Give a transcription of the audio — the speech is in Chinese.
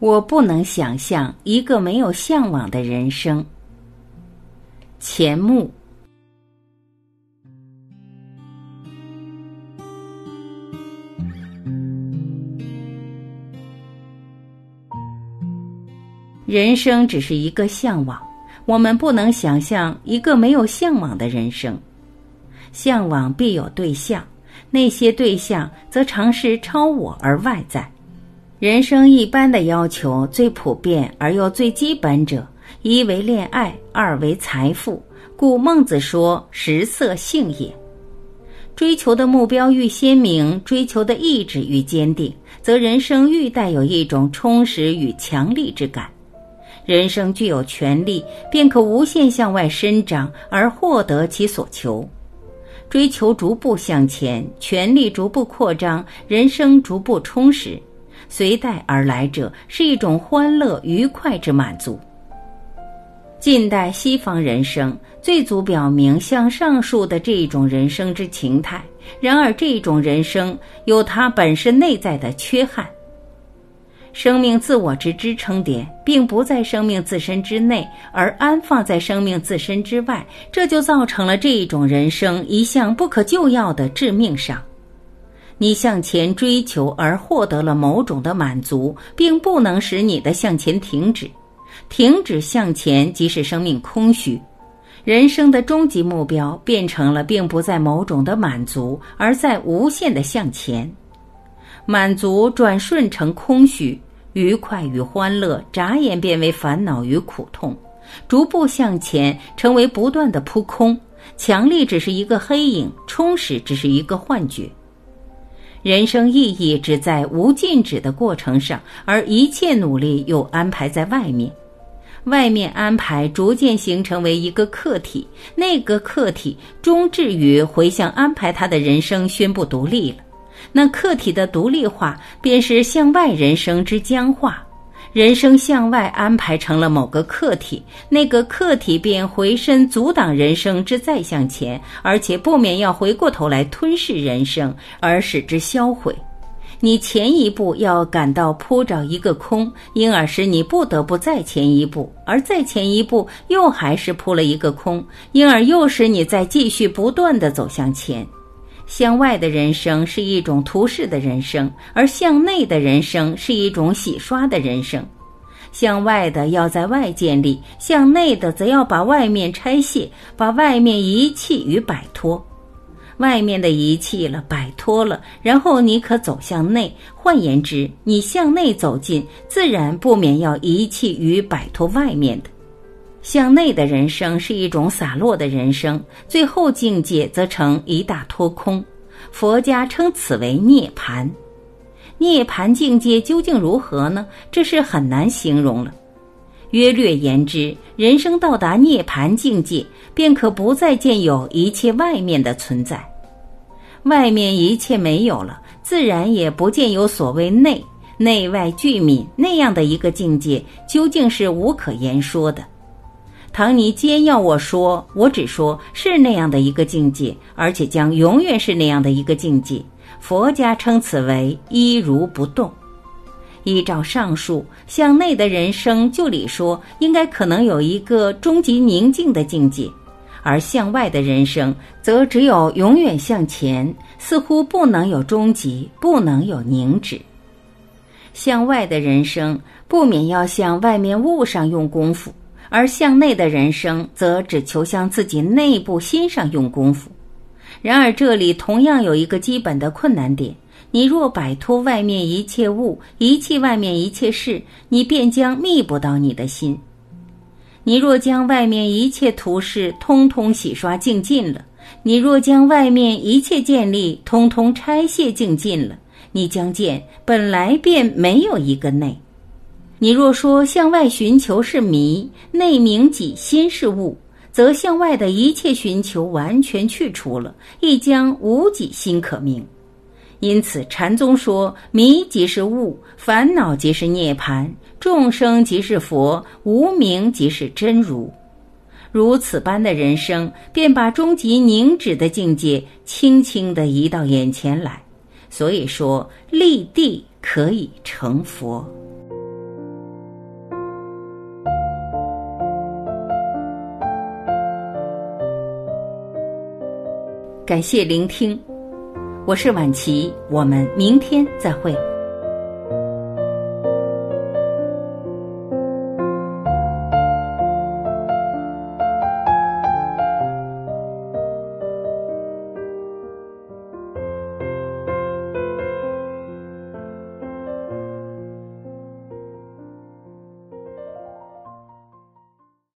我不能想象一个没有向往的人生。钱穆。人生只是一个向往，我们不能想象一个没有向往的人生。向往必有对象，那些对象则常是超我而外在。人生一般的要求，最普遍而又最基本者，一为恋爱，二为财富。故孟子说：“食色，性也。”追求的目标愈鲜明，追求的意志愈坚定，则人生愈带有一种充实与强力之感。人生具有权利，便可无限向外伸张，而获得其所求。追求逐步向前，权力逐步扩张，人生逐步充实。随带而来者是一种欢乐愉快之满足。近代西方人生最足表明像上述的这一种人生之情态。然而，这一种人生有它本身内在的缺憾。生命自我之支撑点并不在生命自身之内，而安放在生命自身之外，这就造成了这一种人生一项不可救药的致命伤。你向前追求而获得了某种的满足，并不能使你的向前停止。停止向前即是生命空虚。人生的终极目标变成了，并不在某种的满足，而在无限的向前。满足转瞬成空虚，愉快与欢乐眨眼变为烦恼与苦痛。逐步向前，成为不断的扑空。强力只是一个黑影，充实只是一个幻觉。人生意义只在无禁止的过程上，而一切努力又安排在外面。外面安排逐渐形成为一个客体，那个客体终至于回向安排他的人生宣布独立了。那客体的独立化，便是向外人生之僵化。人生向外安排成了某个客体，那个客体便回身阻挡人生之再向前，而且不免要回过头来吞噬人生，而使之销毁。你前一步要感到铺着一个空，因而使你不得不再前一步，而再前一步又还是铺了一个空，因而又使你再继续不断的走向前。向外的人生是一种图示的人生，而向内的人生是一种洗刷的人生。向外的要在外建立，向内的则要把外面拆卸，把外面遗弃与摆脱。外面的遗弃了，摆脱了，然后你可走向内。换言之，你向内走进，自然不免要遗弃与摆脱外面的。向内的人生是一种洒落的人生，最后境界则成一大脱空。佛家称此为涅槃。涅槃境界究竟如何呢？这是很难形容了。约略言之，人生到达涅槃境界，便可不再见有一切外面的存在，外面一切没有了，自然也不见有所谓内内外俱泯那样的一个境界，究竟是无可言说的。倘你坚要我说，我只说是那样的一个境界，而且将永远是那样的一个境界。佛家称此为一如不动。依照上述向内的人生，就理说，应该可能有一个终极宁静的境界；而向外的人生，则只有永远向前，似乎不能有终极，不能有凝止。向外的人生，不免要向外面物上用功夫。而向内的人生，则只求向自己内部心上用功夫。然而，这里同样有一个基本的困难点：你若摆脱外面一切物，遗弃外面一切事，你便将觅不到你的心。你若将外面一切图示通通洗刷净尽了，你若将外面一切建立通通拆卸净尽了，你将见本来便没有一个内。你若说向外寻求是迷，内明己心是物，则向外的一切寻求完全去除了，亦将无己心可明。因此，禅宗说：迷即是物，烦恼即是涅槃，众生即是佛，无名即是真如。如此般的人生，便把终极凝止的境界轻轻地移到眼前来。所以说，立地可以成佛。感谢聆听，我是晚琪，我们明天再会。